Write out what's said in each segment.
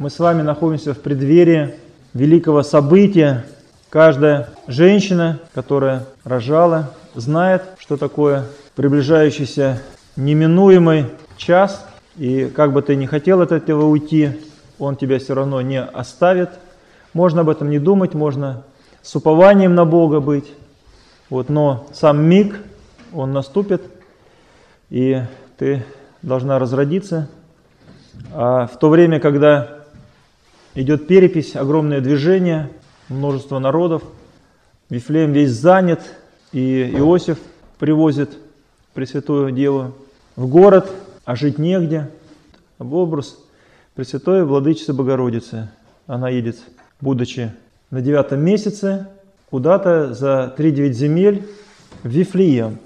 Мы с вами находимся в преддверии великого события. Каждая женщина, которая рожала, знает, что такое приближающийся неминуемый час. И как бы ты ни хотел от этого уйти, он тебя все равно не оставит. Можно об этом не думать, можно с упованием на Бога быть. Вот, но сам миг, он наступит, и ты должна разродиться. А в то время, когда идет перепись, огромное движение, множество народов, Вифлеем весь занят, и Иосиф привозит Пресвятую Деву в город, а жить негде. Об образ Пресвятой Владычицы Богородицы. Она едет, будучи на девятом месяце, куда-то за три девять земель в Вифлеем.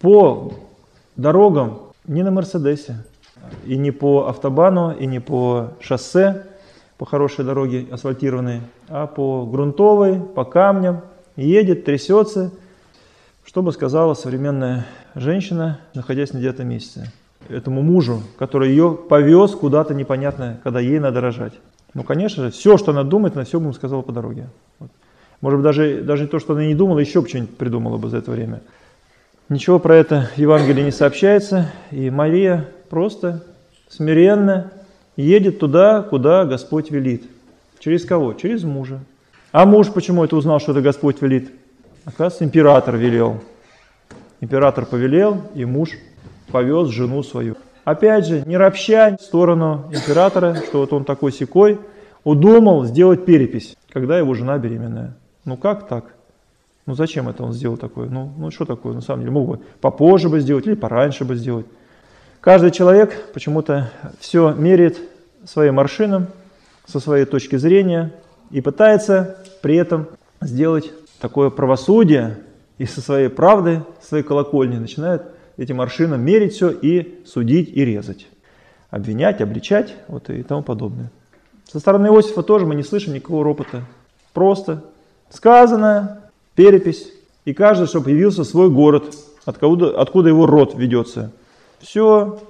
По дорогам не на Мерседесе, и не по автобану, и не по шоссе, по хорошей дороге асфальтированной, а по грунтовой, по камням. Едет, трясется, что бы сказала современная женщина, находясь на девятом месяце, этому мужу, который ее повез куда-то непонятно, когда ей надо рожать. Ну, конечно же, все, что она думает, она все бы ему сказала по дороге. Вот. Может быть, даже, даже то, что она не думала, еще бы что-нибудь придумала бы за это время. Ничего про это в Евангелии не сообщается, и Мария просто смиренно едет туда, куда Господь велит. Через кого? Через мужа. А муж почему это узнал, что это Господь велит? Оказывается, император велел. Император повелел, и муж повез жену свою. Опять же, не ропща в сторону императора, что вот он такой секой, удумал сделать перепись, когда его жена беременная. Ну как так? Ну зачем это он сделал такое? Ну, ну что такое? На самом деле мог бы попозже бы сделать или пораньше бы сделать. Каждый человек почему-то все меряет своим аршином, со своей точки зрения и пытается при этом сделать такое правосудие и со своей правды, своей колокольни начинает этим аршином мерить все и судить и резать. Обвинять, обличать вот и тому подобное. Со стороны Иосифа тоже мы не слышим никакого ропота. Просто сказано, перепись, и каждый, чтобы явился свой город, откуда, откуда его род ведется – все,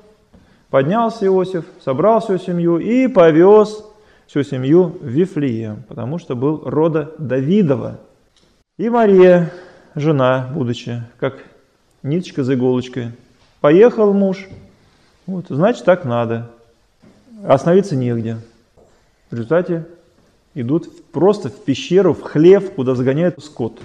поднялся Иосиф, собрал всю семью и повез всю семью в Вифлеем, потому что был рода Давидова. И Мария, жена, будучи, как ниточка за иголочкой, поехал муж, вот, значит так надо, остановиться негде. В результате идут просто в пещеру, в хлев, куда загоняют скот.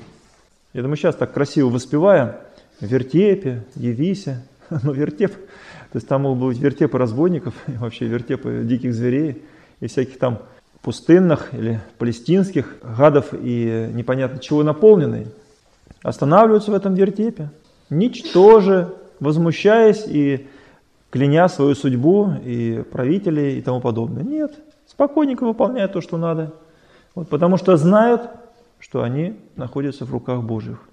Это мы сейчас так красиво воспеваем, вертепе, явися, Ну, вертеп, то есть там могут быть вертепы разбойников, и вообще вертепы диких зверей и всяких там пустынных или палестинских гадов и непонятно чего наполненные, останавливаются в этом вертепе, ничтоже, возмущаясь и кляня свою судьбу и правителей и тому подобное. Нет, спокойненько выполняют то, что надо, вот, потому что знают, что они находятся в руках Божьих.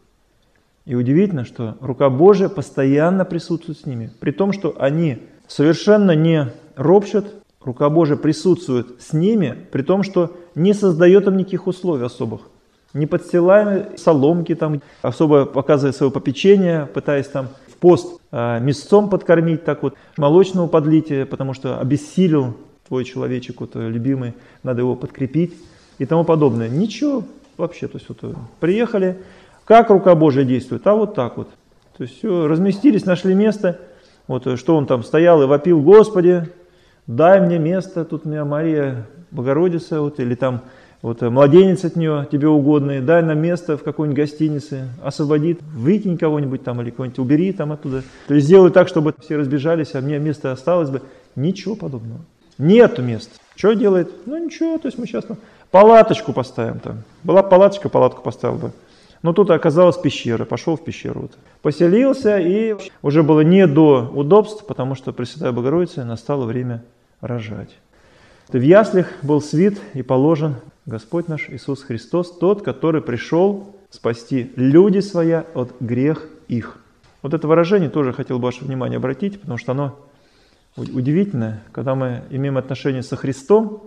И удивительно, что рука Божия постоянно присутствует с ними. При том, что они совершенно не ропщут, рука Божия присутствует с ними, при том, что не создает им никаких условий особых. Не подстилаем соломки, там, особо показывая свое попечение, пытаясь там в пост э, мясцом подкормить, так вот, молочного подлить, потому что обессилил твой человечек, вот, любимый, надо его подкрепить и тому подобное. Ничего вообще, то есть вот приехали, как рука Божия действует? А вот так вот. То есть все, разместились, нашли место. Вот э, что он там стоял и вопил, Господи, дай мне место, тут у меня Мария Богородица, вот, или там вот э, младенец от нее, тебе угодный, дай нам место в какой-нибудь гостинице, освободи, выкинь кого-нибудь там или кого-нибудь убери там оттуда. То есть сделай так, чтобы все разбежались, а мне место осталось бы. Ничего подобного. Нету места. Что делает? Ну ничего, то есть мы сейчас там палаточку поставим там. Была палаточка, палатку поставил бы. Но тут оказалась пещера, пошел в пещеру. Вот. Поселился и уже было не до удобств, потому что Пресвятая Богородица настало время рожать. В яслях был свит и положен Господь наш Иисус Христос, тот, который пришел спасти люди своя от грех их. Вот это выражение тоже хотел бы ваше внимание обратить, потому что оно удивительное. Когда мы имеем отношение со Христом,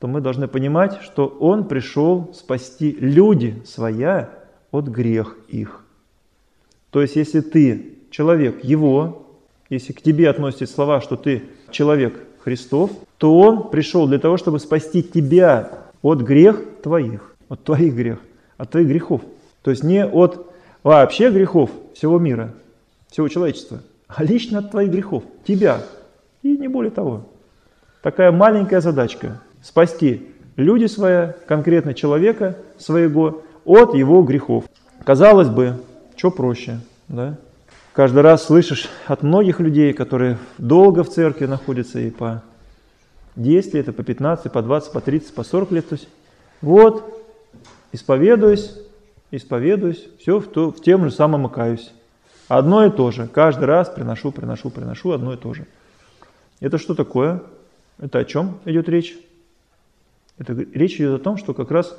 то мы должны понимать, что Он пришел спасти люди своя от грех их. То есть, если ты человек его, если к тебе относятся слова, что ты человек Христов, то Он пришел для того, чтобы спасти тебя от грех твоих, от твоих грех, от твоих грехов. То есть не от вообще грехов всего мира, всего человечества, а лично от твоих грехов, тебя. И не более того. Такая маленькая задачка – спасти люди своя, конкретно человека своего, от его грехов. Казалось бы, что проще, да? Каждый раз слышишь от многих людей, которые долго в церкви находятся и по 10 лет, и по 15, по 20, по 30, по 40 лет. То есть, вот, исповедуюсь, исповедуюсь, все в, то, в тем же самом и каюсь. Одно и то же. Каждый раз приношу, приношу, приношу одно и то же. Это что такое? Это о чем идет речь? Это речь идет о том, что как раз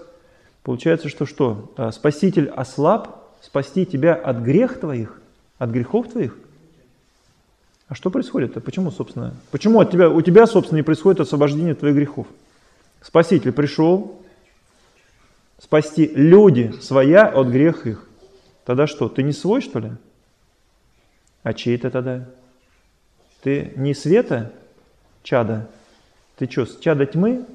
получается, что что? А, Спаситель ослаб, спасти тебя от грех твоих, от грехов твоих. А что происходит? -то? Почему, собственно? Почему от тебя, у тебя, собственно, не происходит освобождение твоих грехов? Спаситель пришел спасти люди своя от грех их. Тогда что, ты не свой, что ли? А чей ты тогда? Ты не света, чада? Ты что, чада тьмы?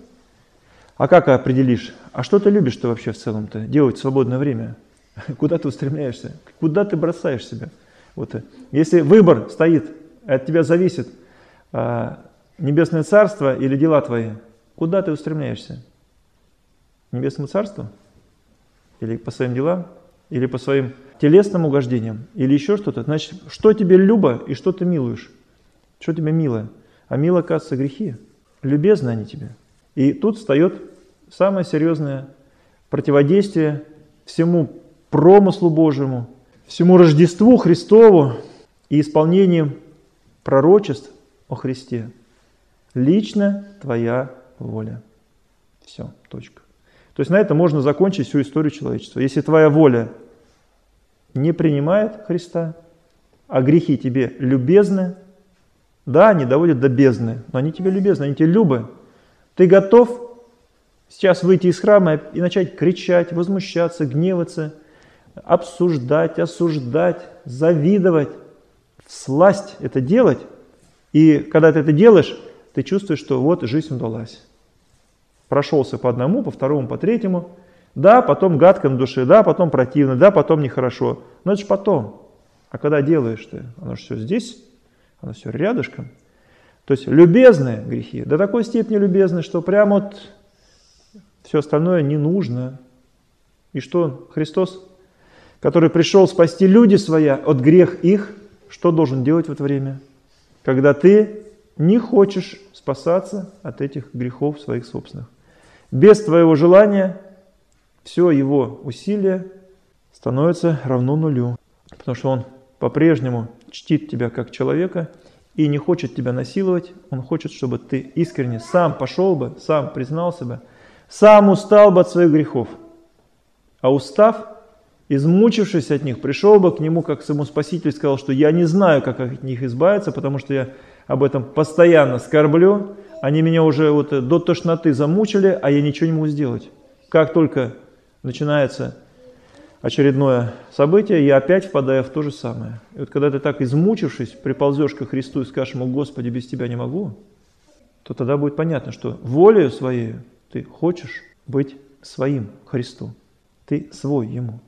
А как определишь? А что ты любишь-то вообще в целом-то делать в свободное время? Куда ты устремляешься? Куда ты бросаешь себя? Вот. Если выбор стоит, от тебя зависит а, небесное царство или дела твои, куда ты устремляешься? Небесному царству? Или по своим делам? Или по своим телесным угождениям? Или еще что-то? Значит, что тебе любо и что ты милуешь? Что тебе мило? А мило, оказывается, грехи. Любезны они тебе. И тут встает самое серьезное противодействие всему промыслу Божьему, всему Рождеству Христову и исполнению пророчеств о Христе. Лично твоя воля. Все, точка. То есть на это можно закончить всю историю человечества. Если твоя воля не принимает Христа, а грехи тебе любезны, да, они доводят до бездны, но они тебе любезны, они тебе любы. Ты готов сейчас выйти из храма и начать кричать, возмущаться, гневаться, обсуждать, осуждать, завидовать, сласть это делать. И когда ты это делаешь, ты чувствуешь, что вот жизнь удалась. Прошелся по одному, по второму, по третьему. Да, потом гадко на душе, да, потом противно, да, потом нехорошо. Но это же потом. А когда делаешь ты, оно же все здесь, оно все рядышком. То есть любезные грехи, до такой степени любезны, что прямо вот все остальное не нужно. И что Христос, который пришел спасти люди своя от грех их, что должен делать в это время? Когда ты не хочешь спасаться от этих грехов своих собственных. Без твоего желания все его усилие становится равно нулю. Потому что он по-прежнему чтит тебя как человека и не хочет тебя насиловать. Он хочет, чтобы ты искренне сам пошел бы, сам признался бы, сам устал бы от своих грехов. А устав, измучившись от них, пришел бы к нему, как своему Спаситель сказал, что я не знаю, как от них избавиться, потому что я об этом постоянно скорблю, они меня уже вот до тошноты замучили, а я ничего не могу сделать. Как только начинается очередное событие, я опять впадаю в то же самое. И вот когда ты так измучившись, приползешь ко Христу и скажешь ему, Господи, без Тебя не могу, то тогда будет понятно, что волею своей ты хочешь быть своим Христу. Ты свой Ему.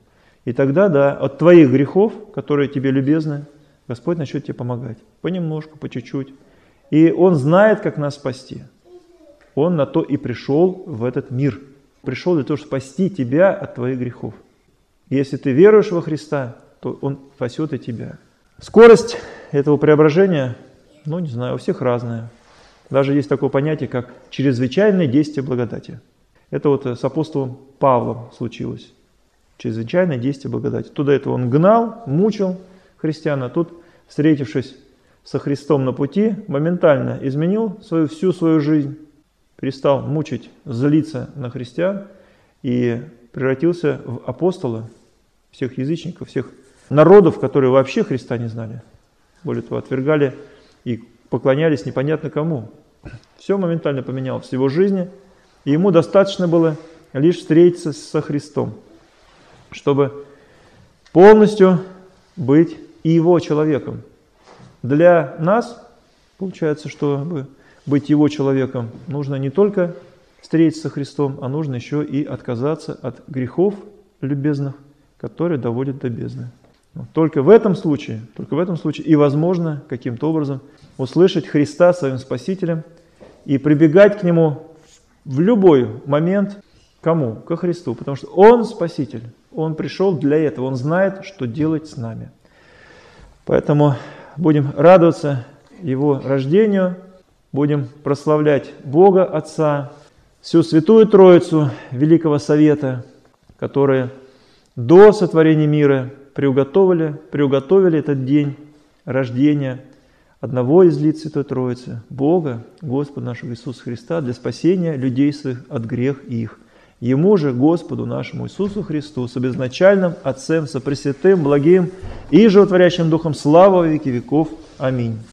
И тогда, да, от твоих грехов, которые тебе любезны, Господь начнет тебе помогать. Понемножку, по чуть-чуть. И Он знает, как нас спасти. Он на то и пришел в этот мир. Пришел для того, чтобы спасти тебя от твоих грехов. Если ты веруешь во Христа, то Он спасет и тебя. Скорость этого преображения, ну не знаю, у всех разная. Даже есть такое понятие, как чрезвычайное действие благодати. Это вот с апостолом Павлом случилось. Чрезвычайное действие благодати. Туда этого он гнал, мучил христиан, а тут, встретившись со Христом на пути, моментально изменил свою, всю свою жизнь, перестал мучить, злиться на христиан и превратился в апостола всех язычников, всех народов, которые вообще Христа не знали. Более того, отвергали и поклонялись непонятно кому. Все моментально поменялось в его жизни, и ему достаточно было лишь встретиться со Христом, чтобы полностью быть его человеком. Для нас получается, что быть Его человеком, нужно не только встретиться со Христом, а нужно еще и отказаться от грехов любезных, которые доводят до бездны. Только в этом случае, только в этом случае и возможно каким-то образом услышать Христа своим Спасителем и прибегать к Нему в любой момент, кому? Ко Христу, потому что Он Спаситель, Он пришел для этого, Он знает, что делать с нами. Поэтому будем радоваться Его рождению, будем прославлять Бога Отца, всю Святую Троицу Великого Совета, которые до сотворения мира приуготовили, приуготовили этот день рождения одного из лиц Святой Троицы, Бога, Господа нашего Иисуса Христа, для спасения людей своих от грех их. Ему же, Господу нашему Иисусу Христу, с обезначальным Отцем, сопресвятым, благим и животворящим Духом, слава веки веков. Аминь.